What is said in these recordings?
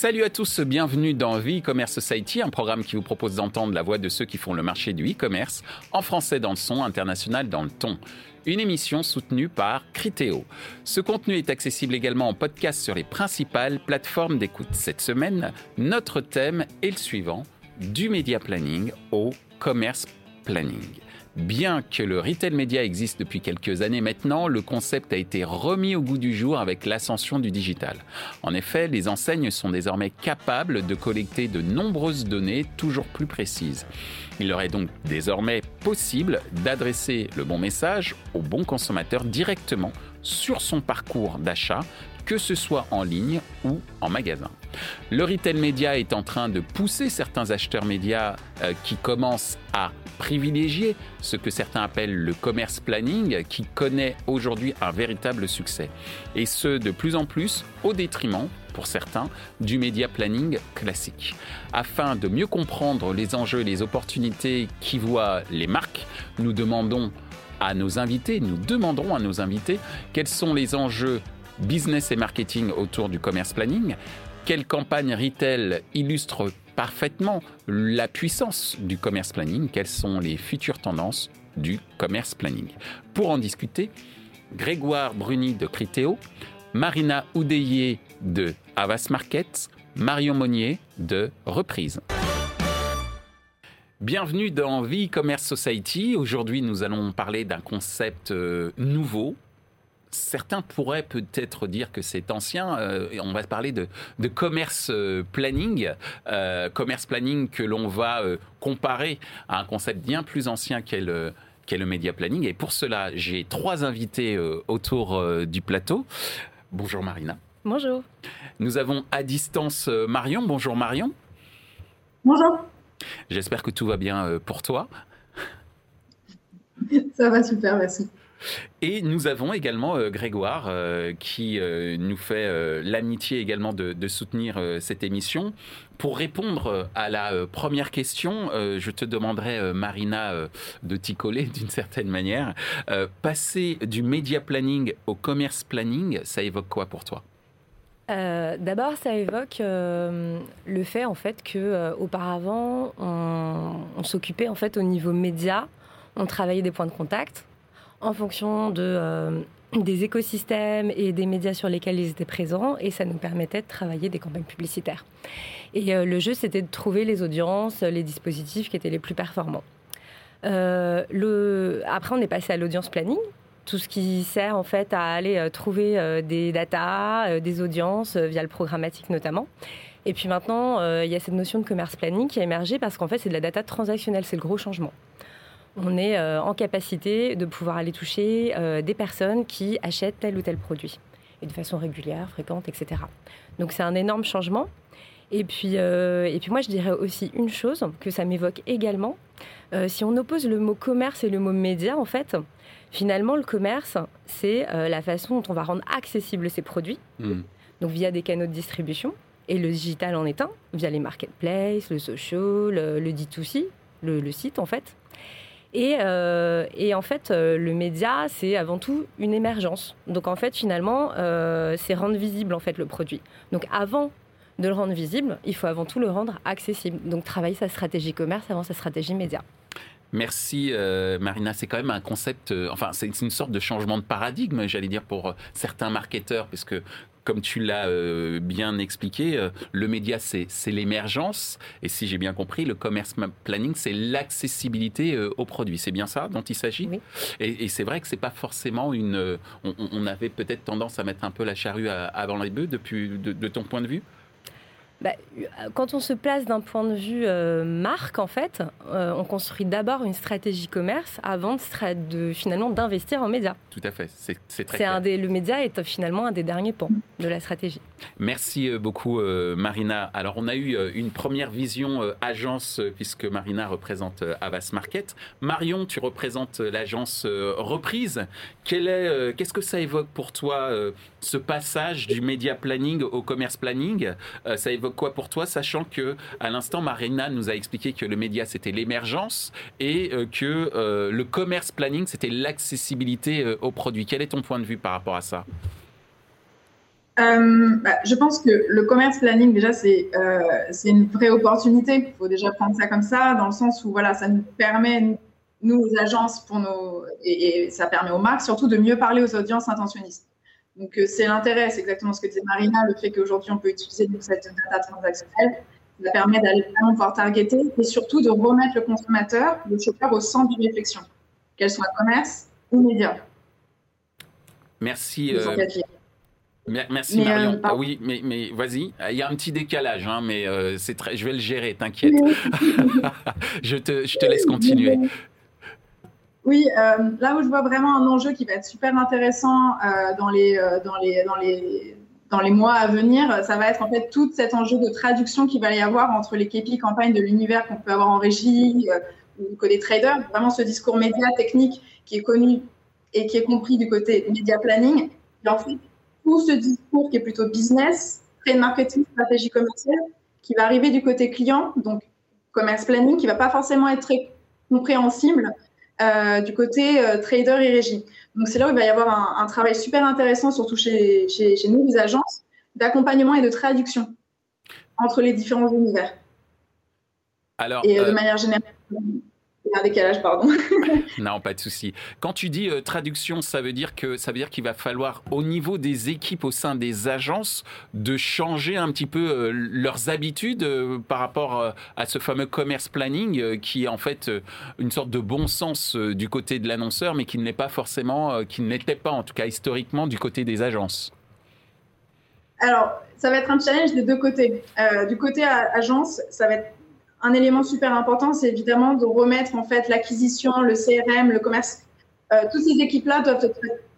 Salut à tous, bienvenue dans The E-Commerce Society, un programme qui vous propose d'entendre la voix de ceux qui font le marché du e-commerce, en français dans le son, international dans le ton. Une émission soutenue par Criteo. Ce contenu est accessible également en podcast sur les principales plateformes d'écoute. Cette semaine, notre thème est le suivant, du media planning au commerce planning. Bien que le retail média existe depuis quelques années maintenant, le concept a été remis au goût du jour avec l'ascension du digital. En effet, les enseignes sont désormais capables de collecter de nombreuses données toujours plus précises. Il leur est donc désormais possible d'adresser le bon message au bon consommateur directement sur son parcours d'achat que ce soit en ligne ou en magasin. Le retail média est en train de pousser certains acheteurs médias euh, qui commencent à privilégier ce que certains appellent le commerce planning, qui connaît aujourd'hui un véritable succès. Et ce, de plus en plus au détriment pour certains, du média planning classique. Afin de mieux comprendre les enjeux et les opportunités qui voient les marques, nous demandons à nos invités, nous demanderons à nos invités quels sont les enjeux business et marketing autour du commerce planning. Quelle campagne retail illustre parfaitement la puissance du commerce planning? Quelles sont les futures tendances du commerce planning? Pour en discuter, Grégoire Bruni de Criteo, Marina Oudeye de Avas Markets, Marion Monnier de Reprise. Bienvenue dans Vie Commerce Society. Aujourd'hui, nous allons parler d'un concept euh, nouveau, certains pourraient peut-être dire que c'est ancien. Euh, on va parler de, commerce euh, planning, euh, commerce planning que l'on va comparer à un concept bien plus ancien qu'est le, qu'est le media planning. Et pour cela, j'ai trois invités autour du plateau. Bonjour Marina. Bonjour. Nous avons à distance Marion. Bonjour Marion. Bonjour. J'espère que tout va bien pour toi. Ça va super, merci. Et nous avons également euh, Grégoire euh, qui euh, nous fait l'amitié également de, soutenir cette émission. Pour répondre à la première question, je te demanderai, Marina, de t'y coller d'une certaine manière. passer du media planning au commerce planning, ça évoque quoi pour toi? D'abord, ça évoque le fait en fait que auparavant, on, on s'occupait en fait au niveau média, on travaillait des points de contact, en fonction euh, des écosystèmes et des médias sur lesquels ils étaient présents, et ça nous permettait de travailler des campagnes publicitaires. Et euh, le jeu, c'était de trouver les audiences, les dispositifs qui étaient les plus performants. Euh, le... Après, on est passé à l'audience planning, tout ce qui sert en fait à aller trouver des datas, des audiences via le programmatique notamment. Et puis maintenant, il y a cette notion de commerce planning qui a émergé parce qu'en fait, c'est de la data transactionnelle, c'est le gros changement on est euh, en capacité de pouvoir aller toucher euh, des personnes qui achètent tel ou tel produit, et de façon régulière, fréquente, etc. Donc c'est un énorme changement. Et puis, euh, et puis moi, je dirais aussi une chose que ça m'évoque également. si on oppose le mot commerce et le mot média, en fait, finalement, le commerce, c'est la façon dont on va rendre accessibles ces produits, hmm. donc via des canaux de distribution. Et le digital en est un, via les marketplaces, le social, le, D2C, le, site en fait. Euh, et, en fait, euh, le média, c'est avant tout une émergence. Donc en fait, finalement, euh, c'est rendre visible en fait le produit. Donc avant de le rendre visible, il faut avant tout le rendre accessible. Donc travailler sa stratégie commerce avant sa stratégie média. Merci Marina, c'est quand même un concept, enfin c'est une sorte de changement de paradigme, j'allais dire pour certains marketeurs, puisque comme tu l'as euh, bien expliqué, euh, le média, c'est l'émergence. Et si j'ai bien compris, le commerce planning, c'est l'accessibilité euh, aux produits. C'est bien ça dont il s'agit? Et, c'est vrai que c'est pas forcément une. On, avait peut-être tendance à mettre un peu la charrue avant les bœufs depuis, de ton point de vue? Bah, quand on se place d'un point de vue euh, marque, en fait, euh, on construit d'abord une stratégie commerce avant de, finalement d'investir en médias. Tout à fait, c'est très clair. Un des, le média est finalement un des derniers pans de la stratégie. Merci euh, beaucoup Marina. Alors on a eu une première vision agence puisque Marina représente Avas Market. Marion, tu représentes l'agence Reprise. Qu'est-ce que ça évoque pour toi ce passage du média planning au commerce planning? Ça évoque quoi pour toi, sachant que à l'instant, Marina nous a expliqué que le média c'était l'émergence et euh, que euh, le commerce planning c'était l'accessibilité euh, aux produits. Quel est ton point de vue par rapport à ça? Bah, Je pense que le commerce planning, déjà, c'est c'est une vraie opportunité. Il faut déjà prendre ça comme ça, dans le sens où voilà, ça nous permet, nous, aux agences, pour nos, et, ça permet aux marques surtout de mieux parler aux audiences intentionnistes. Donc, c'est l'intérêt, c'est exactement ce que disait Marina, le fait qu'aujourd'hui, on peut utiliser cette data transactionnelle. Ça permet d'aller vraiment pouvoir targeter et surtout de remettre le consommateur, le shopper, au centre d'une réflexion, qu'elle soit commerce ou média. Merci. Euh, merci Marion. Euh, ah oui, mais, mais vas-y. Il y a un petit décalage, hein, mais euh, c'est très. Je vais le gérer, t'inquiète. je, te, je te laisse continuer. Oui, là où je vois vraiment un enjeu qui va être super intéressant dans, les, dans, les, dans, les, dans les mois à venir, ça va être en fait tout cet enjeu de traduction qu'il va y avoir entre les KPI campagnes de l'univers qu'on peut avoir en régie ou côté trader, vraiment ce discours média technique qui est connu et qui est compris du côté média planning. Et en fait, tout ce discours qui est plutôt business, trade marketing, stratégie commerciale, qui va arriver du côté client, donc commerce planning, qui va pas forcément être très compréhensible euh, du côté euh, trader et régie. Donc c'est là où il va y avoir un, un travail super intéressant, surtout chez, chez, chez nous, les agences, d'accompagnement et de traduction entre les différents univers. Alors, et euh, de manière générale un décalage, pardon. non, pas de souci. Quand tu dis euh, traduction, ça veut dire que ça veut dire qu'il va falloir, au niveau des équipes au sein des agences, de changer un petit peu euh, leurs habitudes euh, par rapport à ce fameux commerce planning, qui est en fait une sorte de bon sens du côté de l'annonceur, mais qui ne l'est pas forcément, qui n'était pas en tout cas historiquement du côté des agences. Alors, ça va être un challenge des deux côtés. du côté agence, ça va être un élément super important, c'est évidemment de remettre en fait l'acquisition, le CRM, le commerce. Euh, toutes ces équipes-là doivent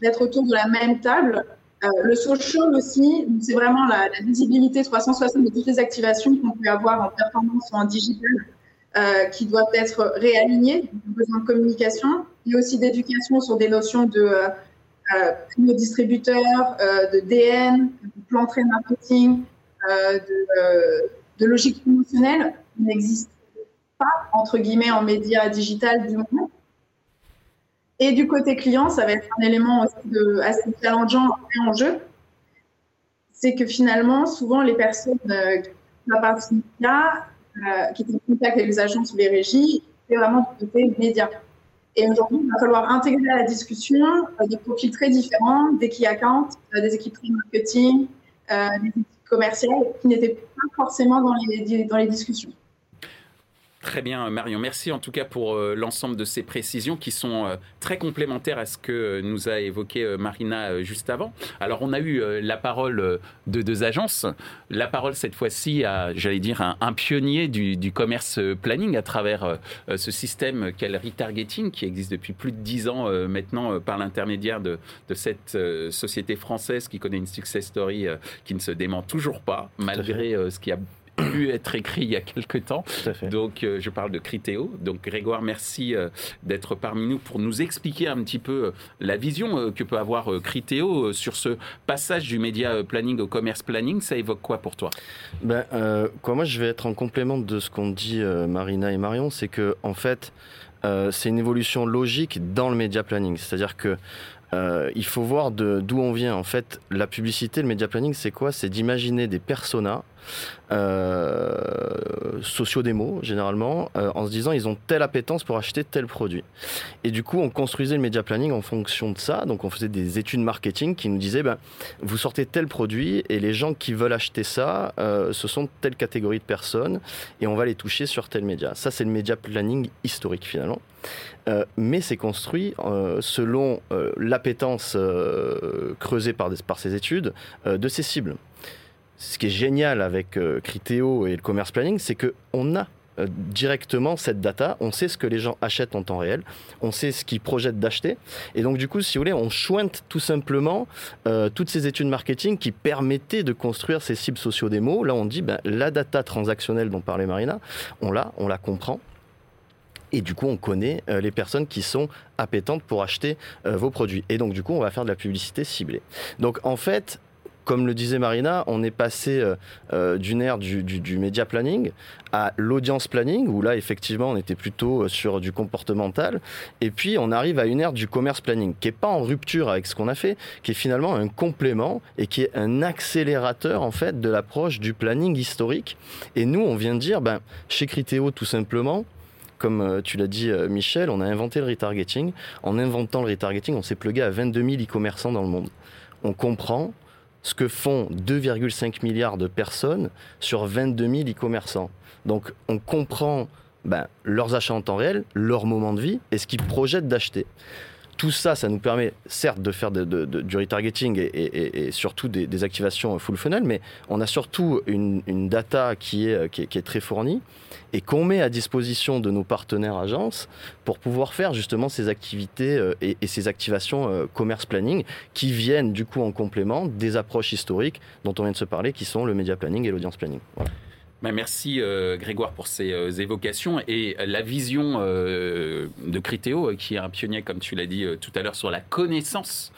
être autour de la même table. Euh, le social aussi, c'est vraiment la, visibilité 360 de toutes les activations qu'on peut avoir en performance ou en digital euh, qui doivent être réalignées, besoin de communication et aussi d'éducation sur des notions de euh, distributeurs, de DN, de plan marketing, de, de logique promotionnelle n'existe pas, entre guillemets, en médias digital du moment. Et du côté client, ça va être un élément aussi assez challengeant et en jeu. C'est que finalement, souvent, les personnes euh, qui font partie médias, euh, qui sont en contact avec les agences ou les régies, c'est vraiment du côté média. Et aujourd'hui, il va falloir intégrer à la discussion euh, des profils très différents, des key accounts, des équipes de marketing, des équipes commerciales qui n'étaient pas forcément dans les discussions. Très bien, Marion. Merci en tout cas pour euh, l'ensemble de ces précisions qui sont euh, très complémentaires à ce que nous a évoqué euh, Marina juste avant. Alors, on a eu la parole de deux agences. La parole, cette fois-ci, à, j'allais dire, un, pionnier du, commerce planning à travers ce système qu'est le retargeting, qui existe depuis plus de dix ans maintenant par l'intermédiaire de, de, cette société française qui connaît une success story qui ne se dément toujours pas, malgré ce qui a pu être écrit il y a quelques temps. Donc, euh, je parle de Critéo. Donc, Grégoire, merci euh, d'être parmi nous pour nous expliquer un petit peu euh, la vision que peut avoir Critéo sur ce passage du média planning au commerce planning. Ça évoque quoi pour toi? Ben, quoi, Moi, je vais être en complément de ce qu'ont dit Marina et Marion. C'est que, en fait, c'est une évolution logique dans le média planning. C'est-à-dire que il faut voir d'où on vient. En fait, la publicité, le média planning, c'est quoi? C'est d'imaginer des personas euh, socio-démo généralement, euh, en se disant ils ont telle appétence pour acheter tel produit. Et du coup, on construisait le média planning en fonction de ça. Donc, on faisait des études marketing qui nous disaient ben, vous sortez tel produit et les gens qui veulent acheter ça, euh, ce sont telle catégorie de personnes et on va les toucher sur tel média. Ça, c'est le média planning historique finalement. mais c'est construit selon l'appétence creusée par ces études de ces cibles ce qui est génial avec euh, Criteo et le commerce planning, c'est qu'on a euh, directement cette data, on sait ce que les gens achètent en temps réel, on sait ce qu'ils projettent d'acheter, et donc du coup, si vous voulez, on chointe tout simplement euh, toutes ces études marketing qui permettaient de construire ces cibles sociaux-démos. Là, on dit, ben, la data transactionnelle dont parlait Marina, on l'a, on la comprend, et du coup, on connaît les personnes qui sont appétentes pour acheter vos produits. Et donc, du coup, on va faire de la publicité ciblée. Donc, en fait, comme le disait Marina, on est passé d'une ère du, du, média planning à l'audience planning, où là, effectivement, on était plutôt sur du comportemental. Et puis, on arrive à une ère du commerce planning, qui n'est pas en rupture avec ce qu'on a fait, qui est finalement un complément et qui est un accélérateur, en fait, de l'approche du planning historique. Et nous, on vient de dire, ben, chez Criteo, tout simplement, comme euh, tu l'as dit euh, Michel, on a inventé le retargeting. En inventant le retargeting, on s'est plugué à 22 000 e-commerçants dans le monde. On comprend ce que font 2,5 milliards de personnes sur 22 000 e-commerçants. Donc on comprend ben, leurs achats en temps réel, leur moment de vie et ce qu'ils projettent d'acheter tout ça, ça nous permet certes de faire du retargeting et, surtout des, activations full funnel, mais on a surtout une, data qui est, qui est, très fournie et qu'on met à disposition de nos partenaires agences pour pouvoir faire justement ces activités euh, et, ces activations euh, commerce planning qui viennent du coup en complément des approches historiques dont on vient de se parler qui sont le media planning et l'audience planning. Bah, merci euh, Grégoire pour ces euh, évocations et la vision euh, de Critéo qui est un pionnier, comme tu l'as dit tout à l'heure, sur la connaissance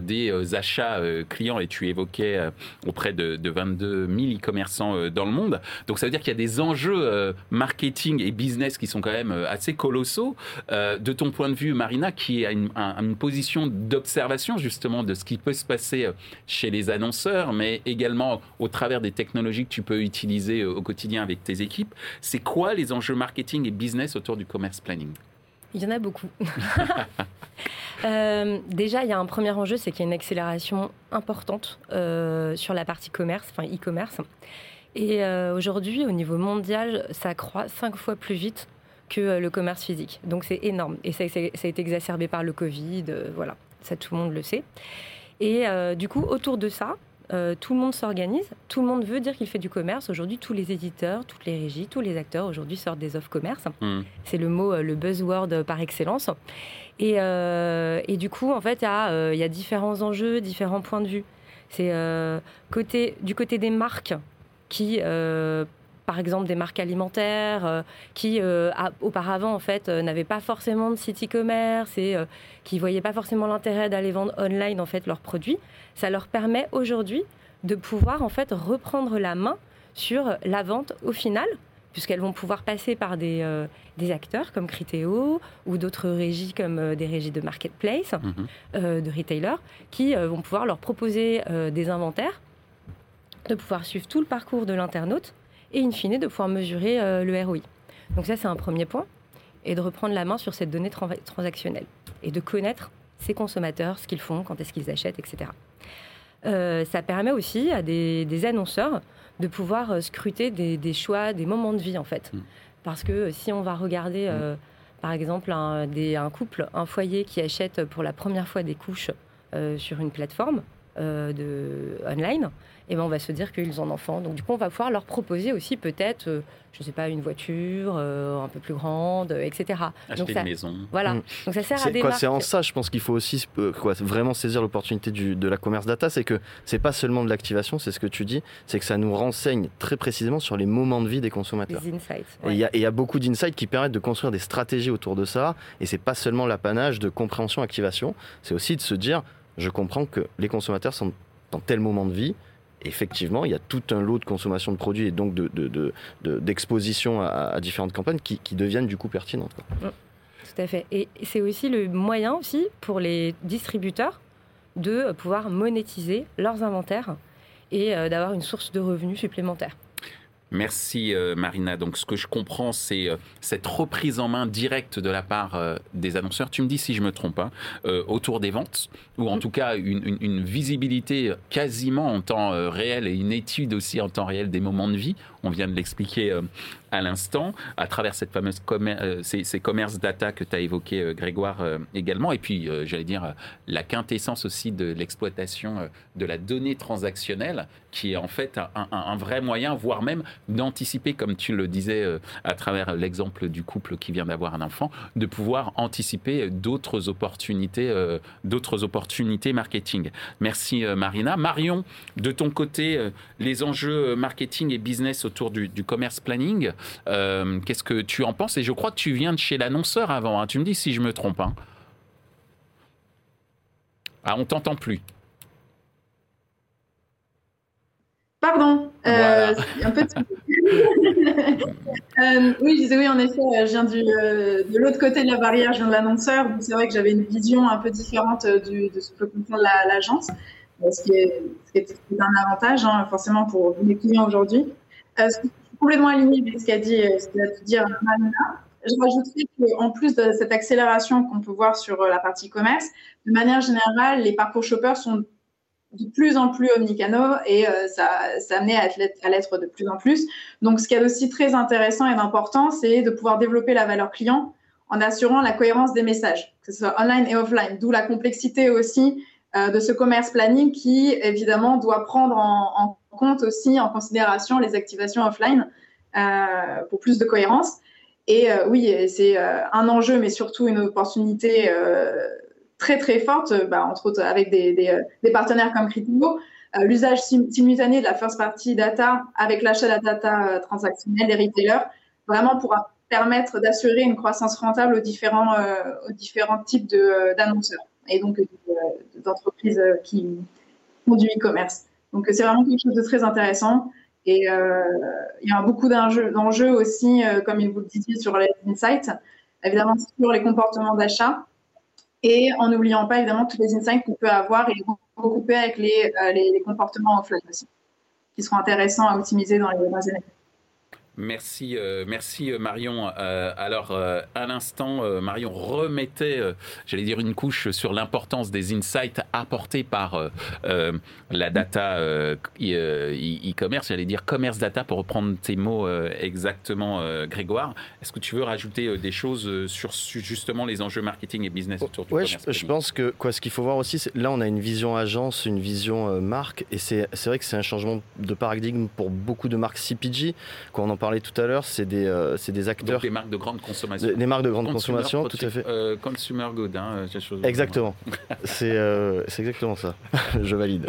des achats clients et tu évoquais auprès de, 22 000 e-commerçants dans le monde. Donc ça veut dire qu'il y a des enjeux marketing et business qui sont quand même assez colossaux. de ton point de vue, Marina, qui a une position d'observation justement de ce qui peut se passer chez les annonceurs, mais également au travers des technologies que tu peux utiliser au quotidien avec tes équipes. C'est quoi les enjeux marketing et business autour du commerce planning? Il y en a beaucoup. Euh, déjà, il y a un premier enjeu, c'est qu'il y a une accélération importante euh, sur la partie commerce, enfin e-commerce. Et euh, aujourd'hui, au niveau mondial, ça croît cinq fois plus vite que le commerce physique. Donc c'est énorme. Et ça, ça, a été exacerbé par le Covid, voilà, ça tout le monde le sait. Et du coup, autour de ça, euh, tout le monde s'organise, tout le monde veut dire qu'il fait du commerce. Aujourd'hui, tous les éditeurs, toutes les régies, tous les acteurs aujourd'hui sortent des offres commerce. Hmm. C'est le mot, euh, le buzzword par excellence. Et, euh, du coup, en fait, il y, a différents enjeux, différents points de vue. C'est côté, du côté des marques qui par exemple des marques alimentaires qui auparavant en fait n'avaient pas forcément de site e-commerce et qui voyaient pas forcément l'intérêt d'aller vendre online en fait leurs produits ça leur permet aujourd'hui de pouvoir en fait reprendre la main sur la vente au final, puisqu'elles vont pouvoir passer par des, euh, des acteurs comme Criteo ou d'autres régies comme euh, des régies de marketplace, mhm. euh, de retailers, qui vont pouvoir leur proposer des inventaires, de pouvoir suivre tout le parcours de l'internaute et in fine de pouvoir mesurer le ROI. Donc ça c'est un premier point, et de reprendre la main sur cette donnée transactionnelle et de connaître ces consommateurs, ce qu'ils font, quand est-ce qu'ils achètent, etc. Euh, ça permet aussi à des, annonceurs de pouvoir euh, scruter des, choix, des moments de vie en fait. Mm. Parce que euh, si on va regarder, par exemple, un, couple, un foyer qui achète pour la première fois des couches sur une plateforme de, online, et ben on va se dire qu'ils ont un enfant. Donc du coup, on va pouvoir leur proposer aussi peut-être, euh, je ne sais pas, une voiture euh, un peu plus grande, euh, etc. Acheter une maison. Voilà. Mm. Donc ça sert à des quoi, C'est en ça, je pense qu'il faut aussi quoi, vraiment saisir l'opportunité de la commerce data, c'est que c'est pas seulement de l'activation, c'est ce que tu dis, c'est que ça nous renseigne très précisément sur les moments de vie des consommateurs. Des insights. Et il y, a beaucoup d'insights qui permettent de construire des stratégies autour de ça, et c'est pas seulement l'apanage de compréhension-activation, c'est aussi de se dire, je comprends que les consommateurs sont dans tel moment de vie, effectivement, il y a tout un lot de consommation de produits et donc d'exposition de, à, différentes campagnes qui, deviennent du coup pertinentes. Tout à fait. Et c'est aussi le moyen aussi pour les distributeurs de pouvoir monétiser leurs inventaires et euh, d'avoir une source de revenus supplémentaire. Merci euh, Marina. Donc ce que je comprends, c'est euh, cette reprise en main directe de la part des annonceurs. Tu me dis si je me trompe, hein, autour des ventes, ou en tout cas une, visibilité quasiment en temps réel et une étude aussi en temps réel des moments de vie. On vient de l'expliquer à l'instant, à travers cette fameuse euh, ces, commerces data que tu as évoqué, euh, Grégoire, euh, également. Et puis, j'allais dire, la quintessence aussi de l'exploitation de la donnée transactionnelle, qui est en fait un, vrai moyen, voire même d'anticiper, comme tu le disais à travers l'exemple du couple qui vient d'avoir un enfant, de pouvoir anticiper d'autres opportunités, d'autres opportunités marketing. Merci Marina. Marion, de ton côté, les enjeux marketing et business autour du commerce planning, euh, qu'est-ce que tu en penses? Et je crois que tu viens de chez l'annonceur avant. Hein. Tu me dis si je me trompe. Hein. Ah, on t'entend plus. Pardon, euh, un peu euh, oui, je disais oui, en effet, je viens du, euh, de l'autre côté de la barrière, je viens de l'annonceur, c'est vrai que j'avais une vision un peu différente du, de ce que comprendre l'agence, ce, qui est, ce qui est un avantage hein, forcément pour mes clients aujourd'hui. Complètement alignée avec ce qu'a dit, ce qu'a dit dire. Je rajouterais qu'en plus de cette accélération qu'on peut voir sur la partie commerce, de manière générale, les parcours shoppers sont de plus en plus omnicanaux et euh, ça, ça amenait à l'être de plus en plus. Donc, ce qui est aussi très intéressant et important, c'est de pouvoir développer la valeur client en assurant la cohérence des messages, que ce soit online et offline, d'où la complexité aussi euh, de ce commerce planning qui, évidemment, doit prendre en, compte aussi, en considération, les activations offline euh, pour plus de cohérence. Et oui, c'est un enjeu, mais surtout une opportunité très très forte, euh, bah, entre autres avec des, euh, partenaires comme Critico. Euh, l'usage simultané de la first party data avec l'achat de la data transactionnelle des retailers, vraiment pourra permettre d'assurer une croissance rentable aux différents, aux différents types d'annonceurs et donc d'entreprises qui font du e-commerce. Donc c'est vraiment quelque chose de très intéressant. Et euh, il y a beaucoup d'enjeux aussi, comme vous le disiez, sur les insights, évidemment sur les comportements d'achat, et en n'oubliant pas évidemment tous les insights qu'on peut avoir et regrouper avec les, euh, les, les, comportements offline aussi, qui seront intéressants à optimiser dans les prochaines années. Merci, euh, merci euh, Marion. Euh, alors, à l'instant, Marion remettait, j'allais dire, une couche sur l'importance des insights apportés par la data e-commerce, j'allais dire commerce data pour reprendre tes mots exactement, Grégoire. Est-ce que tu veux rajouter des choses sur, justement les enjeux marketing et business autour du commerce je, je, pense que quoi, ce qu'il faut voir aussi, là, on a une vision agence, une vision marque, et c'est vrai que c'est un changement de paradigme pour beaucoup de marques CPG, quand on en parle parlait tout à l'heure, c'est des, euh, c'est des acteurs. Donc des marques de grande consommation. Des, marques de grande consommation, tout à fait. Euh, consumer good, hein, chose Exactement. c'est, euh, c'est exactement ça. Je valide.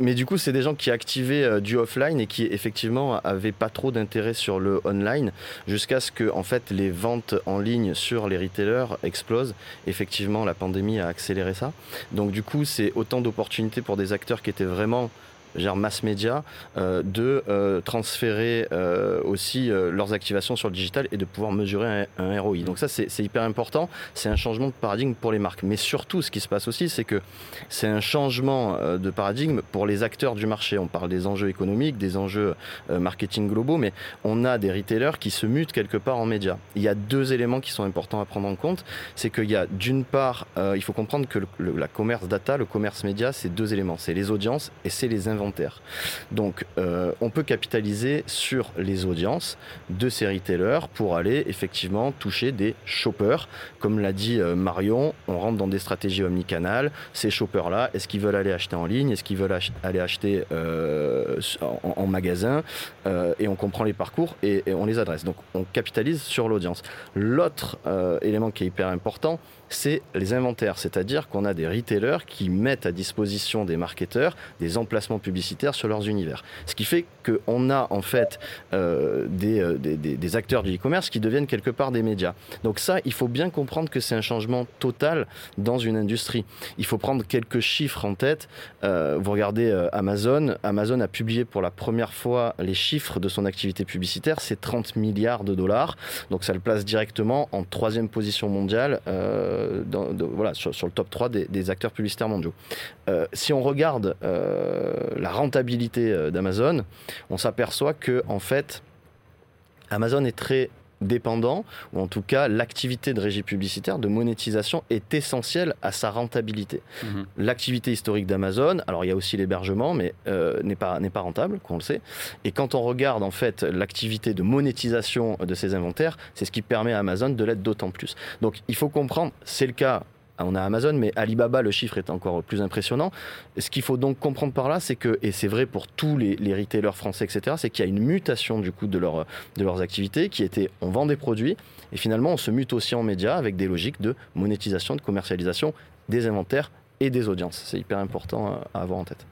mais du coup, c'est des gens qui activaient du offline et qui effectivement avaient pas trop d'intérêt sur le online jusqu'à ce que en fait les ventes en ligne sur les retailers explosent. Effectivement, la pandémie a accéléré ça. Donc du coup, c'est autant d'opportunités pour des acteurs qui étaient vraiment genre mass média, euh, de euh, transférer euh, aussi leurs activations sur le digital et de pouvoir mesurer un, ROI. Donc ça, c'est hyper important. C'est un changement de paradigme pour les marques. Mais surtout, ce qui se passe aussi, c'est que c'est un changement de paradigme pour les acteurs du marché. On parle des enjeux économiques, des enjeux marketing globaux, mais on a des retailers qui se mutent quelque part en médias. Il y a deux éléments qui sont importants à prendre en compte. C'est qu'il y a d'une part, il faut comprendre que le, la commerce data, le commerce média, c'est deux éléments. C'est les audiences et c'est les inventaires donc, euh, on peut capitaliser sur les audiences de ces retailers pour aller effectivement toucher des shoppers. Comme l'a dit euh, Marion, on rentre dans des stratégies omnicanales. Ces shoppers-là, est-ce qu'ils veulent aller acheter en ligne? Est-ce qu'ils veulent aller acheter euh, en, magasin? Et on comprend les parcours et, et, on les adresse. Donc, on capitalise sur l'audience. L'autre élément qui est hyper important, c'est les inventaires, c'est-à-dire qu'on a des retailers qui mettent à disposition des marketeurs des emplacements publicitaires sur leurs univers. Ce qui fait qu'on a en fait euh, euh, des, acteurs du e-commerce qui deviennent quelque part des médias. Donc ça, il faut bien comprendre que c'est un changement total dans une industrie. Il faut prendre quelques chiffres en tête. Euh, vous regardez Amazon, Amazon a publié pour la première fois les chiffres de son activité publicitaire, c'est 30 milliards de dollars. Donc ça le place directement en troisième position mondiale. Voilà, sur, le top 3 des, acteurs publicitaires mondiaux. Euh, si on regarde euh, la rentabilité d'Amazon, on s'aperçoit que en fait, Amazon est très dépendant, ou en tout cas l'activité de régie publicitaire, de monétisation est essentielle à sa rentabilité. Mhm. L'activité historique d'Amazon, alors il y a aussi l'hébergement, mais euh, n'est pas, pas rentable, qu'on le sait. Et quand on regarde en fait l'activité de monétisation de ces inventaires, c'est ce qui permet à Amazon de l'être d'autant plus. Donc il faut comprendre, c'est le cas on a Amazon, mais Alibaba, le chiffre est encore plus impressionnant. Ce qu'il faut donc comprendre par là, c'est que, et c'est vrai pour tous les, retailers français, etc., c'est qu'il y a une mutation du coup de, de leurs activités qui était on vend des produits et finalement on se mute aussi en médias avec des logiques de monétisation, de commercialisation des inventaires et des audiences. C'est hyper important à avoir en tête.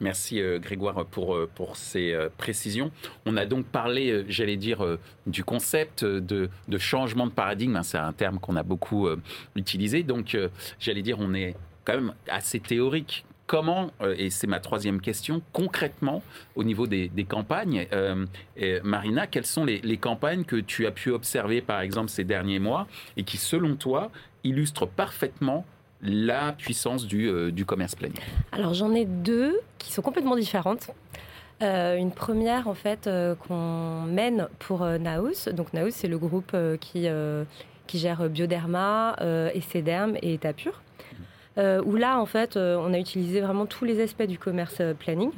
Merci euh, Grégoire pour, euh, pour ces euh, précisions. On a donc parlé, j'allais dire, du concept de, de, changement de paradigme. Hein, c'est un terme qu'on a beaucoup utilisé. Donc, j'allais dire, on est quand même assez théorique comment, et c'est ma troisième question, concrètement, au niveau des, campagnes, Marina, quelles sont les, campagnes que tu as pu observer, par exemple, ces derniers mois, et qui, selon toi, illustrent parfaitement la puissance du, du commerce planning Alors j'en ai deux qui sont complètement différentes. Euh, une première, en fait, euh, qu'on mène pour euh, Naus. Donc, Naus, c'est le groupe qui, qui gère Bioderma, Ecederm et Etapure. où là, en fait, on a utilisé vraiment tous les aspects du commerce planning.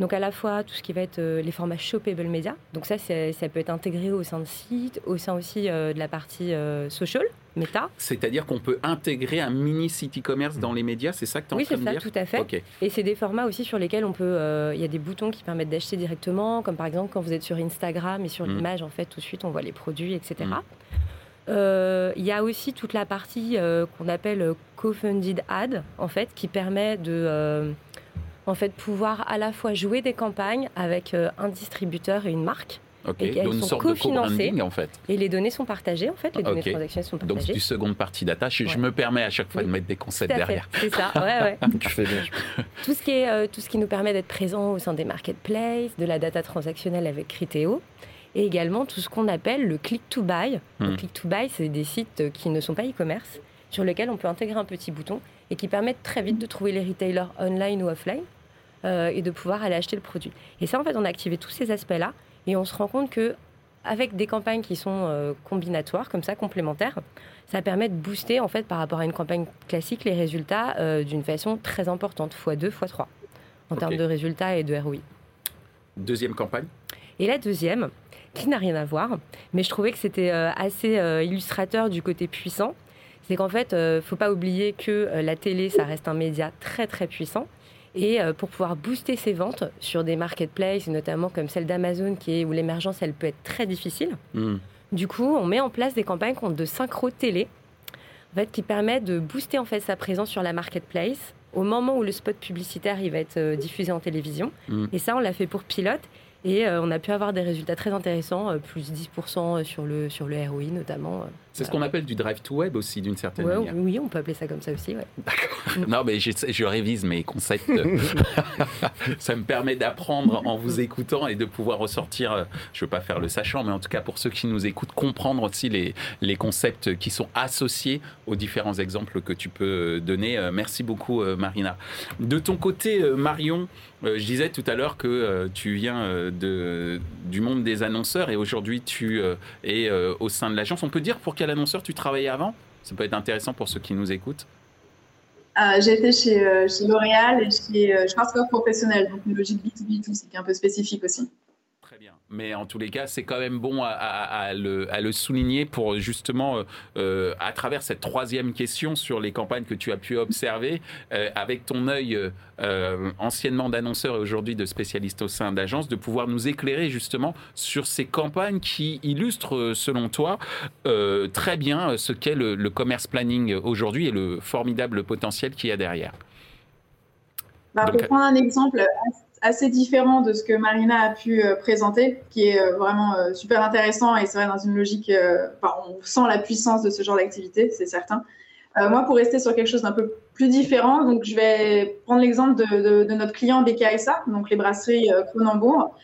Donc à la fois tout ce qui va être les formats shoppable media, donc ça ça peut être intégré au sein de site, au sein aussi de la partie social, c'est-à-dire qu'on peut intégrer un mini site e-commerce dans les médias, c'est ça que tu es en train de dire Oui, c'est ça, tout à fait. Et c'est des formats aussi sur lesquels on peut. Euh, il y a des boutons qui permettent d'acheter directement, comme par exemple quand vous êtes sur Instagram et sur mm. l'image, en fait, tout de suite, on voit les produits, etc. Mm. Euh, il y a aussi toute la partie euh, qu'on appelle co-funded ad, en fait, qui permet de en fait, pouvoir à la fois jouer des campagnes avec un distributeur et une marque et elles sont cofinancées. en fait. Et les données sont partagées, en fait, les données transactionnelles sont partagées. Donc, du seconde partie data. Je, me permets à chaque fois de mettre des concepts derrière. C'est ça, ouais, ouais. tu fais bien. Tout ce, qui est, euh, tout ce qui nous permet d'être présent au sein des marketplaces, de la data transactionnelle avec Criteo, et également tout ce qu'on appelle le click-to-buy. Le hmm. click-to-buy, c'est des sites qui ne sont pas e-commerce, sur lesquels on peut intégrer un petit bouton et qui permettent très vite de trouver les retailers online ou offline euh, et de pouvoir aller acheter le produit. Et ça, en fait, on a activé tous ces aspects-là et on se rend compte que avec des campagnes qui sont euh, combinatoires, comme ça, complémentaires, ça permet de booster, en fait, par rapport à une campagne classique, les résultats euh, d'une façon très importante, x2, x3, en termes de résultats et de ROI. Deuxième campagne? Et la deuxième, qui n'a rien à voir, mais je trouvais que c'était euh, assez illustrateur du côté puissant, c'est qu'en fait, il ne faut pas oublier que la télé, ça reste un média très, très puissant, et euh, pour pouvoir booster ses ventes sur des marketplaces, notamment comme celle d'Amazon, qui est, où l'émergence, elle peut être très difficile. Hmm. Du coup, on met en place des campagnes de synchro télé, en fait, qui permettent de booster en fait sa présence sur la marketplace au moment où le spot publicitaire il va être euh, diffusé en télévision. Hmm. Et ça, on l'a fait pour pilote. Et euh, on a pu avoir des résultats très intéressants, plus 10% sur le, sur le ROI notamment. C'est ce qu'on appelle du drive to web aussi, d'une certaine manière. Oui, on peut appeler ça comme ça aussi. D'accord. non, mais je, je, révise mes concepts. ça me permet d'apprendre en vous écoutant et de pouvoir ressortir, euh, je ne veux pas faire le sachant, mais en tout cas pour ceux qui nous écoutent, comprendre aussi les, les concepts qui sont associés aux différents exemples que tu peux euh, donner. Euh, merci beaucoup, Marina. De ton côté, Marion, je disais tout à l'heure que tu viens de, du monde des annonceurs et aujourd'hui tu es au sein de l'agence. On peut dire pour quel annonceur tu travaillais avant? Ça peut être intéressant pour ceux qui nous écoutent. Euh, j'ai été chez, euh, chez L'Oréal et chez euh, Schwarzkopf Professionnel, donc une logique B2B2, qui est un peu spécifique aussi mais en tous les cas, c'est quand même bon à, le, souligner pour justement, euh, euh, à travers cette troisième question sur les campagnes que tu as pu observer, euh, avec ton œil anciennement d'annonceur et aujourd'hui de spécialiste au sein d'agence, de pouvoir nous éclairer justement sur ces campagnes qui illustrent, selon toi, très bien ce qu'est le, le commerce planning aujourd'hui et le formidable potentiel qu'il y a derrière. Bah, pour prendre un exemple assez différent de ce que Marina a pu euh, présenter, qui est euh, vraiment euh, super intéressant et c'est vrai dans une logique, on sent la puissance de ce genre d'activité, c'est certain. moi, pour rester sur quelque chose d'un peu plus différent, donc je vais prendre l'exemple de, notre client BKSA, donc les brasseries Cronenbourg.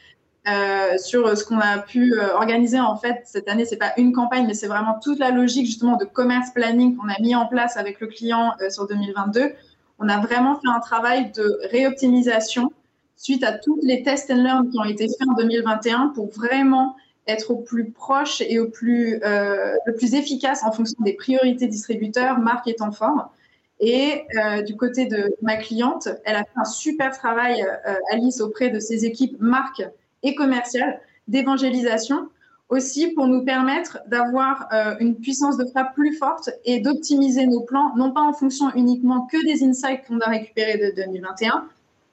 Sur ce qu'on a pu organiser en fait cette année. C'est pas une campagne, mais c'est vraiment toute la logique justement de commerce planning qu'on a mis en place avec le client sur 2022. On a vraiment fait un travail de réoptimisation suite à tous les tests and learn qui ont été faits en 2021 pour vraiment être au plus proche et au plus, euh, le plus efficace en fonction des priorités distributeurs, marque et temps fort. Et euh, du côté de ma cliente, elle a fait un super travail, euh, Alice, auprès de ses équipes marques et commerciales d'évangélisation, aussi pour nous permettre d'avoir une puissance de frappe plus forte et d'optimiser nos plans, non pas en fonction uniquement que des insights qu'on a récupérés de 2021,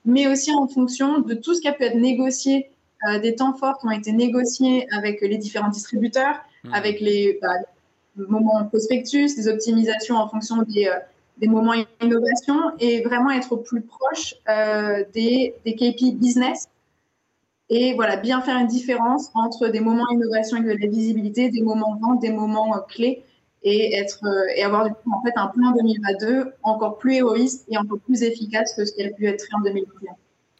mais aussi en fonction de tout ce qui a pu être négocié, euh, des temps forts qui ont été négociés avec les différents distributeurs, mmh. avec les bah, moments prospectus, des optimisations en fonction des, euh, des moments innovation et vraiment être au plus proche euh, des, des KPI business et voilà, bien faire une différence entre des moments innovation avec de la visibilité, des moments vente, des moments clés et, être, et avoir du coup en fait un plan 2022 encore plus héroïste et encore plus efficace que ce qui a pu être en 2021.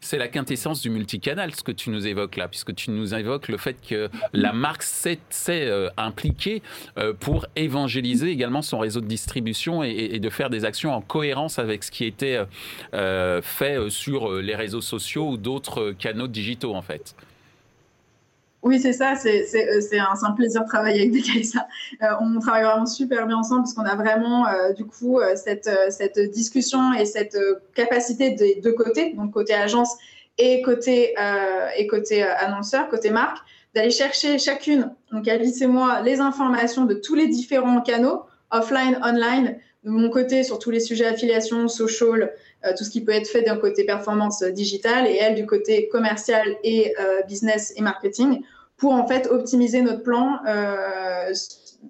C'est la quintessence du multicanal, ce que tu nous évoques là, puisque tu nous évoques le fait que la marque s'est euh, impliquée euh, pour évangéliser également son réseau de distribution et, de faire des actions en cohérence avec ce qui était euh, fait sur les réseaux sociaux ou d'autres canaux digitaux en fait. Oui, c'est ça. C'est un, un, plaisir de travailler avec des Kaisa. on travaille vraiment super bien ensemble parce qu'on a vraiment, du coup, cette, cette, discussion et cette capacité des deux côtés, donc côté agence et côté, et côté annonceur, côté marque, d'aller chercher chacune, donc Alice et moi, les informations de tous les différents canaux, offline, online, de mon côté sur tous les sujets affiliation, social, tout ce qui peut être fait d'un côté performance digitale et elle du côté commercial et business et marketing pour en fait optimiser notre plan euh,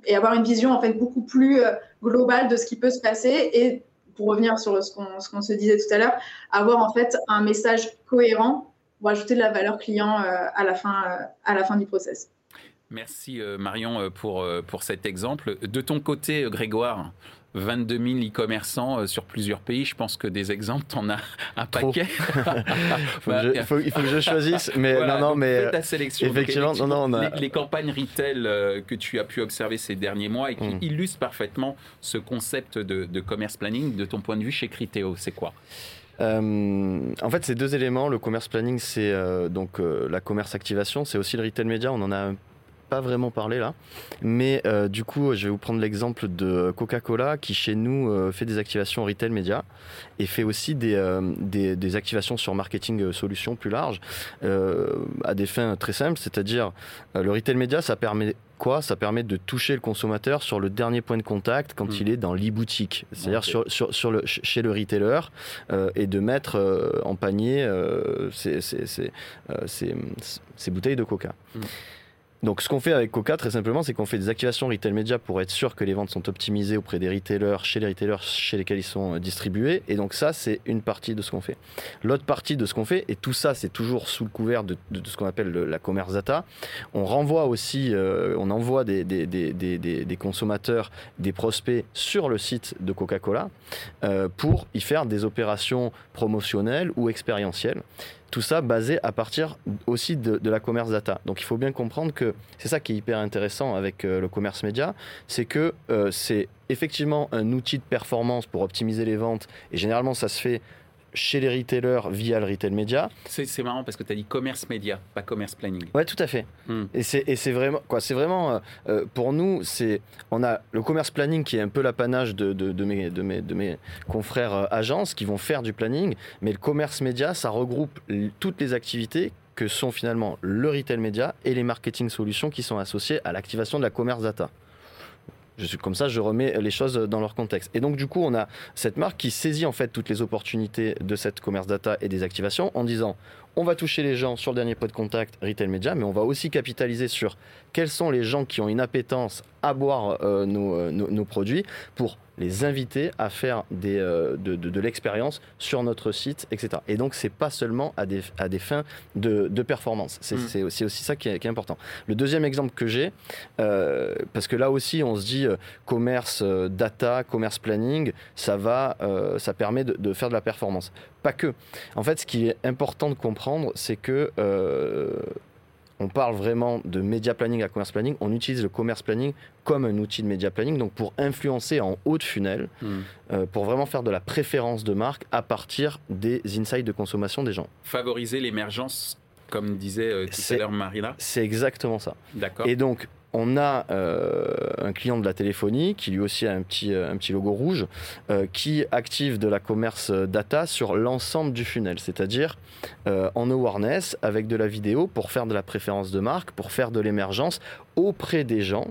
et avoir une vision en fait beaucoup plus euh, globale de ce qui peut se passer et pour revenir sur ce qu'on se disait tout à l'heure, avoir en fait un message cohérent pour ajouter de la valeur client euh, à, la fin, à la fin du process. Merci Marion pour, pour cet exemple. De ton côté, Grégoire, 22 000 e-commerçants euh, sur plusieurs pays. Je pense que des exemples, t'en as un paquet. Bah, il faut que je choisisse, mais non, non, mais ta sélection. Effectivement, non, non, les, campagnes retail euh, que tu as pu observer ces derniers mois et qui hmm. illustrent parfaitement ce concept de, commerce planning de ton point de vue chez Criteo, c'est quoi? Euh, en fait, c'est deux éléments. Le commerce planning, c'est donc la commerce activation, c'est aussi le retail média. On en a un vraiment parlé là. Mais euh, du coup, je vais vous prendre l'exemple de Coca-Cola qui chez nous euh, fait des activations retail média et fait aussi des, euh, des, activations sur marketing solutions plus larges à des fins très simples. C'est-à-dire, le retail média, ça permet quoi? Ça permet de toucher le consommateur sur le dernier point de contact quand hmm. il est dans l'e-boutique, c'est-à-dire sur, sur, sur, le, chez le retailer et de mettre en panier ces, ces, bouteilles de coca. Hmm. Donc ce qu'on fait avec Coca très simplement, c'est qu'on fait des activations retail média pour être sûr que les ventes sont optimisées auprès des retailers, chez les retailers chez lesquels ils sont euh, distribués. Et donc ça, c'est une partie de ce qu'on fait. L'autre partie de ce qu'on fait, et tout ça, c'est toujours sous le couvert de, ce qu'on appelle la commerce data. On renvoie aussi, euh, on envoie des, des, des, des, consommateurs, des prospects sur le site de Coca-Cola euh, pour y faire des opérations promotionnelles ou expérientielles. Tout ça basé à partir aussi de, la commerce data. Donc il faut bien comprendre que c'est ça qui est hyper intéressant avec euh, le commerce média, c'est que euh, c'est effectivement un outil de performance pour optimiser les ventes, et généralement ça se fait chez les retailers via le retail média. C'est marrant parce que tu as dit commerce média, pas commerce planning. Ouais, tout à fait. Hmm. Et c'est vraiment, quoi, c'est vraiment, euh, euh, pour nous, c'est, on a le commerce planning qui est un peu l'apanage de, de, de, mes, de, mes, de mes confrères euh, agences qui vont faire du planning, mais le commerce média, ça regroupe toutes les activités que sont finalement le retail média et les marketing solutions qui sont associés à l'activation de la commerce data. Je comme ça, je remets les choses dans leur contexte. Et donc du coup, on a cette marque qui saisit en fait toutes les opportunités de cette commerce data et des activations en disant on va toucher les gens sur le dernier point de contact retail média, mais on va aussi capitaliser sur quels sont les gens qui ont une appétence à boire euh, euh, nos, produits pour les inviter à faire des, euh, de, l'expérience sur notre site, etc. Et donc, c'est pas seulement à des, à des fins de, performance. C'est mm. aussi, aussi, ça qui est, important. Le deuxième exemple que j'ai, parce que là aussi, on se dit commerce data, commerce planning, ça va, ça permet de, faire de la performance. Pas que. En fait, ce qui est important de comprendre, c'est que on parle vraiment de média planning à commerce planning, on utilise le commerce planning comme un outil de média planning, donc pour influencer en haut de funnel, hmm. euh, pour vraiment faire de la préférence de marque à partir des insights de consommation des gens. Favoriser l'émergence, comme disait euh, tout à l'heure Marina C'est exactement ça. D'accord. Et donc, on a euh, un client de la téléphonie qui lui aussi a un petit, euh, un petit logo rouge qui active de la commerce data sur l'ensemble du funnel, c'est-à-dire en awareness avec de la vidéo pour faire de la préférence de marque, pour faire de l'émergence auprès des gens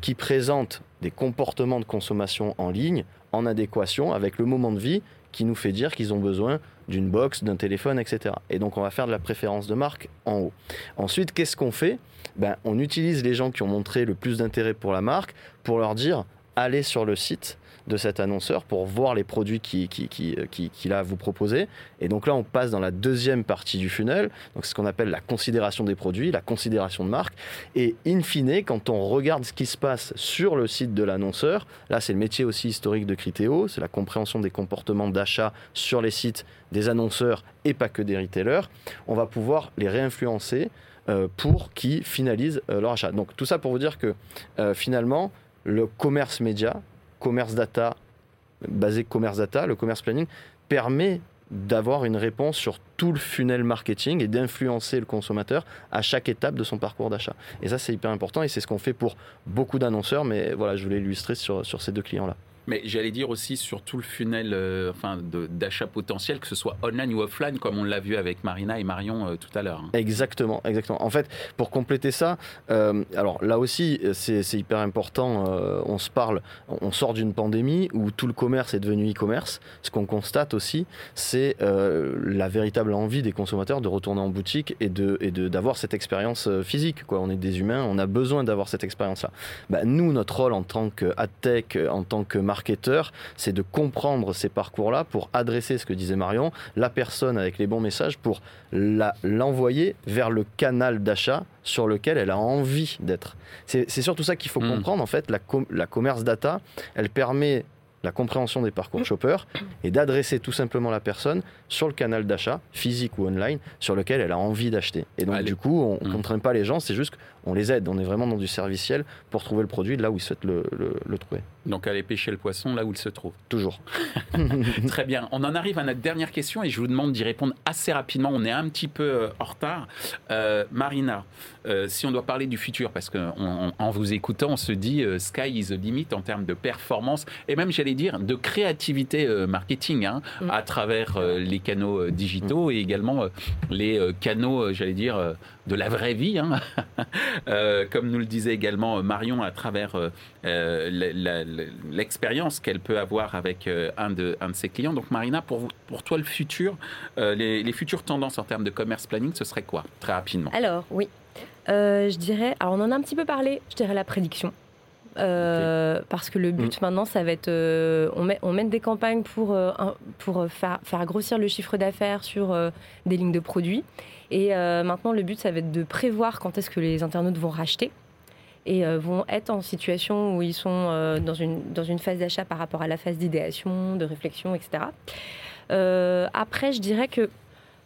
qui présentent des comportements de consommation en ligne en adéquation avec le moment de vie qui nous fait dire qu'ils ont besoin d'une box, d'un téléphone, etc. Et donc on va faire de la préférence de marque en haut. Ensuite, qu'est-ce qu'on fait? Ben, On utilise les gens qui ont montré le plus d'intérêt pour la marque pour leur dire aller sur le site de cet annonceur pour voir les produits qu'il qui, qui, qui, qui, a à vous proposer. Et donc là, on passe dans la deuxième partie du funnel, donc ce qu'on appelle la considération des produits, la considération de marque. Et in fine, quand on regarde ce qui se passe sur le site de l'annonceur, là c'est le métier aussi historique de Criteo, c'est la compréhension des comportements d'achat sur les sites des annonceurs et pas que des retailers, on va pouvoir les réinfluencer euh, pour qu'ils finalisent euh, leur achat. Donc tout ça pour vous dire que euh, finalement, le commerce média, commerce data, basé commerce data, le commerce planning, permet d'avoir une réponse sur tout le funnel marketing et d'influencer le consommateur à chaque étape de son parcours d'achat. Et ça, c'est hyper important et c'est ce qu'on fait pour beaucoup d'annonceurs, mais voilà, je voulais illustrer sur, sur ces deux clients-là. Mais j'allais dire aussi sur tout le funnel euh, enfin, d'achat potentiel, que ce soit online ou offline, comme on l'a vu avec Marina et Marion euh, tout à l'heure. Exactement, exactement. En fait, pour compléter ça, euh, alors là aussi, c'est hyper important. on se parle, on sort d'une pandémie où tout le commerce est devenu e-commerce. Ce qu'on constate aussi, c'est la véritable envie des consommateurs de retourner en boutique et de et d'avoir cette expérience physique. Quoi. On est des humains, on a besoin d'avoir cette expérience-là. Bah, nous, notre rôle en tant que tech, en tant que marketeur, c'est de comprendre ces parcours-là pour adresser ce que disait Marion, la personne avec les bons messages pour l'envoyer vers le canal d'achat sur lequel elle a envie d'être. C'est surtout ça qu'il faut hmm. comprendre. En fait, la, la commerce data, elle permet la compréhension des parcours shopper et d'adresser tout simplement la personne sur le canal d'achat, physique ou online, sur lequel elle a envie d'acheter. Et donc, du coup, on ne hmm. contraint pas les gens, c'est juste qu'on les aide. On est vraiment dans du serviciel pour trouver le produit là où ils souhaitent le, le trouver. Donc aller pêcher le poisson là où il se trouve. Toujours. Très bien. On en arrive à notre dernière question et je vous demande d'y répondre assez rapidement. On est un petit peu euh, en retard. Euh, Marina, euh, si on doit parler du futur, parce qu'en vous écoutant, on se dit sky is the limit en termes de performance et même, j'allais dire, de créativité marketing hein, mm. à travers les canaux digitaux mm. et également les canaux, j'allais dire, de la vraie vie, hein. euh, comme nous le disait également Marion à travers euh, euh, l'expérience qu'elle peut avoir avec un, de, un de ses clients. Donc Marina, pour, pour toi, le futur, les, les, futures tendances en termes de commerce planning, ce serait quoi, très rapidement? Alors oui, je dirais, alors on en a un petit peu parlé, je dirais la prédiction. Parce que le but mm. maintenant, ça va être. on, met, on mène des campagnes pour, pour faire, faire grossir le chiffre d'affaires sur des lignes de produits. Et euh, maintenant, le but, ça va être de prévoir quand est-ce que les internautes vont racheter et euh, vont être en situation où ils sont euh, dans, une, dans une phase d'achat par rapport à la phase d'idéation, de réflexion, etc. après, je dirais que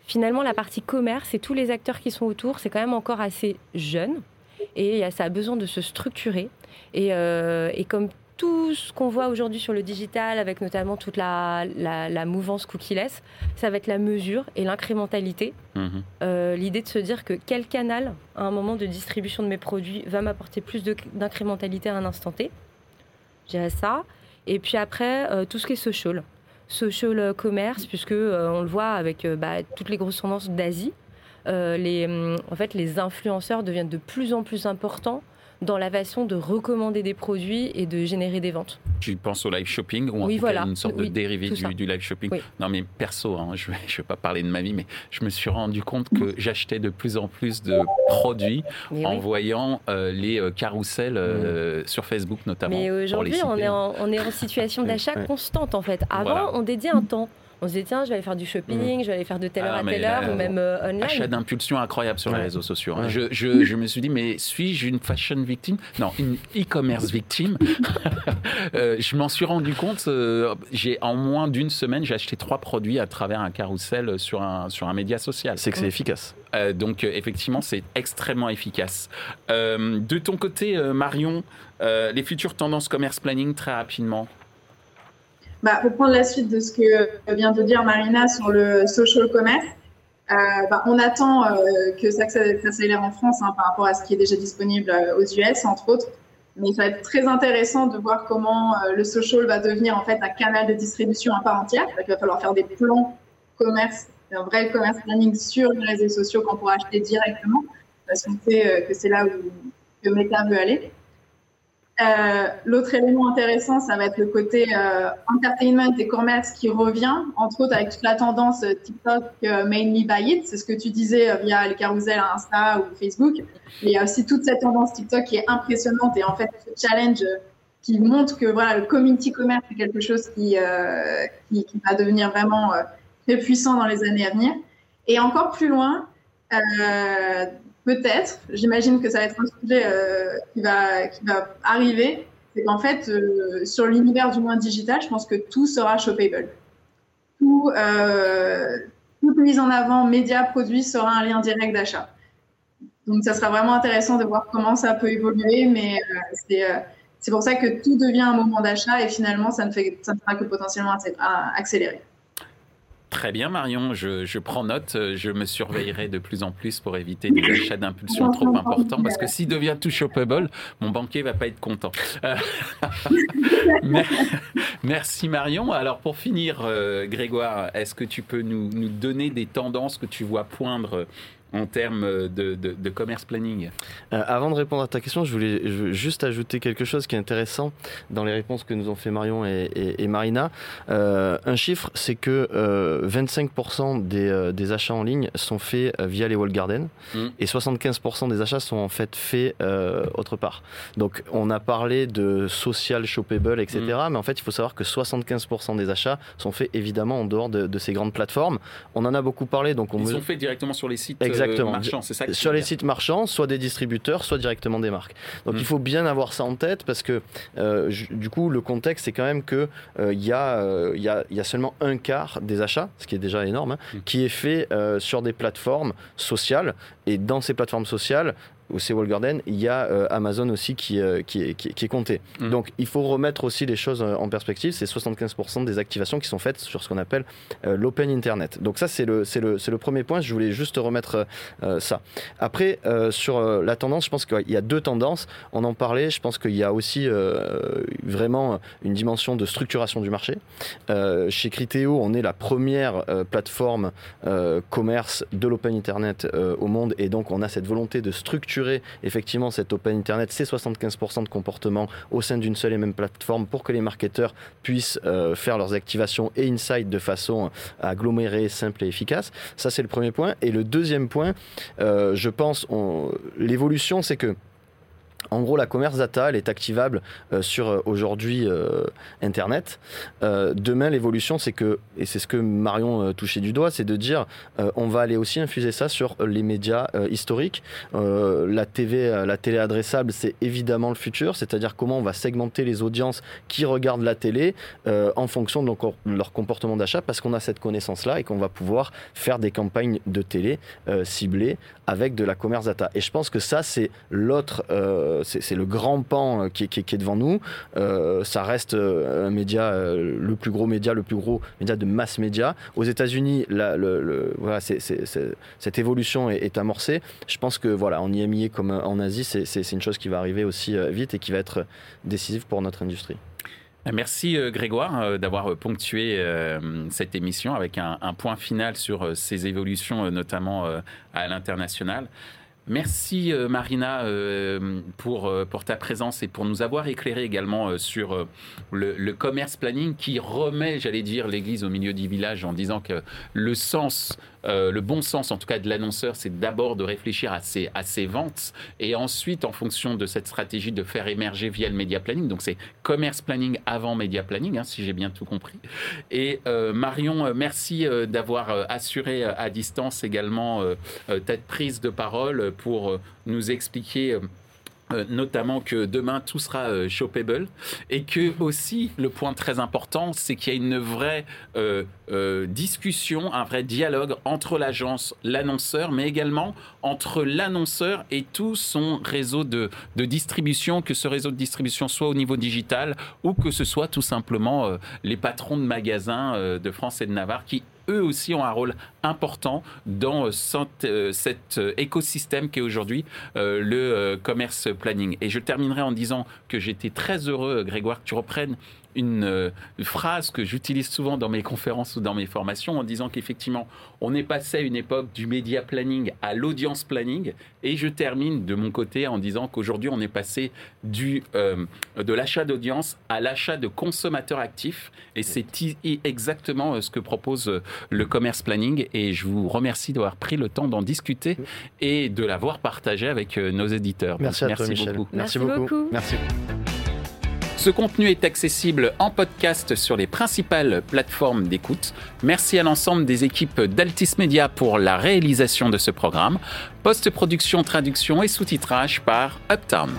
finalement, la partie commerce et tous les acteurs qui sont autour, c'est quand même encore assez jeune et ça a besoin de se structurer. Et, et comme tout ce qu'on voit aujourd'hui sur le digital, avec notamment toute la, la, mouvance cookie-less, ça va être la mesure et l'incrémentalité. Mhm. Euh, l'idée de se dire que quel canal, à un moment de distribution de mes produits, va m'apporter plus d'incrémentalité à un instant T? J'ai ça. Et puis après, euh, tout ce qui est social. Social commerce, puisque euh, on le voit avec bah, toutes les grosses tendances d'Asie. Les, hum, en fait, les influenceurs deviennent de plus en plus importants dans la façon de recommander des produits et de générer des ventes. Tu penses au live shopping ou en oui, voilà. une sorte de dérivé du, live shopping? Non, mais perso, hein, je ne vais, pas parler de ma vie, mais je me suis rendu compte que j'achetais de plus en plus de produits en voyant euh, les euh, carousels euh, sur Facebook notamment. Mais aujourd'hui, on, est en, on est en situation d'achat constante en fait. Avant, on dédiait un temps on se dit tiens, je vais aller faire du shopping, je vais aller faire de telle heure ah, à telle heure, ou même euh, online. Achat d'impulsion incroyable sur les réseaux sociaux. Hein. Je, je, je, me suis dit, mais suis-je une fashion victime? Non, une e-commerce victime. euh, je m'en suis rendu compte. Euh, j'ai en moins d'une semaine, j'ai acheté trois produits à travers un carrousel sur un sur un média social. C'est que c'est efficace. Euh, donc effectivement, c'est extrêmement efficace. de ton côté, Marion, les futures tendances commerce planning très rapidement bah, pour prendre la suite de ce que vient de dire Marina sur le social commerce, euh, bah, on attend euh, que ça s'accélère en France hein, par rapport à ce qui est déjà disponible euh, aux US, entre autres. Mais ça va être très intéressant de voir comment le social va devenir en fait un canal de distribution à part entière. Il va falloir faire des plans commerce, un vrai commerce planning sur les réseaux sociaux qu'on pourra acheter directement, parce qu'on sait que c'est là où que Meta veut aller. Euh, l'autre élément intéressant, ça va être le côté euh, entertainment et commerce qui revient, entre autres avec toute la tendance euh, TikTok mainly buy it, c'est ce que tu disais via les carousels Insta ou Facebook. Mais il y a aussi toute cette tendance TikTok qui est impressionnante et en fait ce challenge qui montre que voilà, le community commerce est quelque chose qui, va devenir vraiment très puissant dans les années à venir. Et encore plus loin, peut-être, j'imagine que ça va être un sujet qui, va, qui va arriver, c'est qu'en fait, sur l'univers du moins digital, je pense que tout sera shoppable. Tout, toute mise en avant média produit sera un lien direct d'achat. Donc, ça sera vraiment intéressant de voir comment ça peut évoluer, mais euh, euh, c'est pour ça que tout devient un moment d'achat et finalement, ça ne, fait, ça ne fera que potentiellement accélérer. Très bien, Marion, je, prends note. Je me surveillerai de plus en plus pour éviter des achats d'impulsion trop importants parce que s'il devient tout shoppable, mon banquier va pas être content. Euh, merci, Marion. Alors, pour finir, euh, Grégoire, est-ce que tu peux nous, nous donner des tendances que tu vois poindre en termes de, commerce planning euh, Avant de répondre à ta question, je voulais juste ajouter quelque chose qui est intéressant dans les réponses que nous ont fait Marion et, Marina. Euh, un chiffre, c'est que 25% euh, des, achats en ligne sont faits via les wall garden mmh. et 75% des achats sont en fait faits autre part. Donc on a parlé de social shoppable, etc. Mmh. Mais en fait, il faut savoir que 75% des achats sont faits évidemment en dehors de, ces grandes plateformes. On en a beaucoup parlé. Donc on Ils sont faits directement sur les sites. Exactement. Sur les sites marchands, soit des distributeurs, soit directement des marques. Donc il hmm. faut bien avoir ça en tête parce que euh, du coup, le contexte, c'est quand même qu'il euh, il y, euh, y, a, y, a, seulement un quart des achats, ce qui est déjà énorme, hein, hmm. qui est fait sur des plateformes sociales. Et dans ces plateformes sociales, au Wall Garden, il y a euh, Amazon aussi qui, euh, qui, est, qui, est, compté. Mm. Donc il faut remettre aussi les choses euh, en perspective. C'est 75% des activations qui sont faites sur ce qu'on appelle l'open internet. Donc ça, c'est le, le, le, premier point. Je voulais juste remettre ça. Après, sur la tendance, je pense qu'il y a deux tendances. On en parlait. Je pense qu'il y a aussi vraiment une dimension de structuration du marché. chez Criteo, on est la première plateforme commerce de l'open internet au monde. Et donc on a cette volonté de structurer effectivement cet open internet, ces 75% de comportement au sein d'une seule et même plateforme pour que les marketeurs puissent euh, faire leurs activations et insights de façon agglomérée, simple et efficace. Ça, c'est le premier point. Et le deuxième point, euh, je pense, l'évolution, c'est que en gros, la commerce data, elle est activable euh, sur euh, aujourd'hui euh, Internet. demain, l'évolution, c'est que, et c'est ce que Marion touchait du doigt, c'est de dire on va aller aussi infuser ça sur les médias historiques. la TV, la télé adressable, c'est évidemment le futur, c'est-à-dire comment on va segmenter les audiences qui regardent la télé en fonction de leur comportement d'achat, parce qu'on a cette connaissance-là et qu'on va pouvoir faire des campagnes de télé ciblées avec de la commerce data. Et je pense que ça, c'est l'autre c'est le grand pan euh, qui, est devant nous. Euh, ça reste euh, un média, le plus gros média, le plus gros média de masse média. Aux États-Unis, cette évolution est, amorcée. Je pense que voilà, en IMI comme en Asie, c'est une chose qui va arriver aussi vite et qui va être décisive pour notre industrie. Merci Grégoire d'avoir ponctué cette émission avec un, point final sur ces évolutions, notamment à l'international. Merci euh, Marina euh, euh, pour ta présence et pour nous avoir éclairé également sur le, commerce planning qui remet, j'allais dire, l'église au milieu du village en disant que le sens euh, le bon sens, en tout cas de l'annonceur, c'est d'abord de réfléchir à ses, ventes et ensuite, en fonction de cette stratégie, de faire émerger via le media planning. Donc, c'est commerce planning avant media planning, hein, si j'ai bien tout compris. Et euh, Marion, euh, merci d'avoir assuré à distance également cette prise de parole pour nous expliquer euh, notamment que demain tout sera euh, shoppable. Et que aussi le point très important c'est qu'il y a une vraie euh, discussion, un vrai dialogue entre l'agence, l'annonceur, mais également entre l'annonceur et tout son réseau de, de, distribution, que ce réseau de distribution soit au niveau digital ou que ce soit tout simplement les patrons de magasins de France et de Navarre qui eux aussi ont un rôle important dans euh, euh, cet euh, écosystème qui est aujourd'hui le commerce planning. Et je terminerai en disant que j'étais très heureux, Grégoire, que tu reprennes une, euh, phrase que j'utilise souvent dans mes conférences ou dans mes formations en disant qu'effectivement, on est passé à une époque du média planning à l'audience planning. Et je termine de mon côté en disant qu'aujourd'hui, on est passé du, euh, de l'achat d'audience à l'achat de consommateurs actifs. Et c'est exactement euh, ce que propose le commerce planning. Et je vous remercie d'avoir pris le temps d'en discuter et de l'avoir partagé avec nos éditeurs. Merci à toi, Michel. Merci, beaucoup. Merci. Ce contenu est accessible en podcast sur les principales plateformes d'écoute. Merci à l'ensemble des équipes d'Altis Media pour la réalisation de ce programme. Post-production, traduction et sous-titrage par Uptown.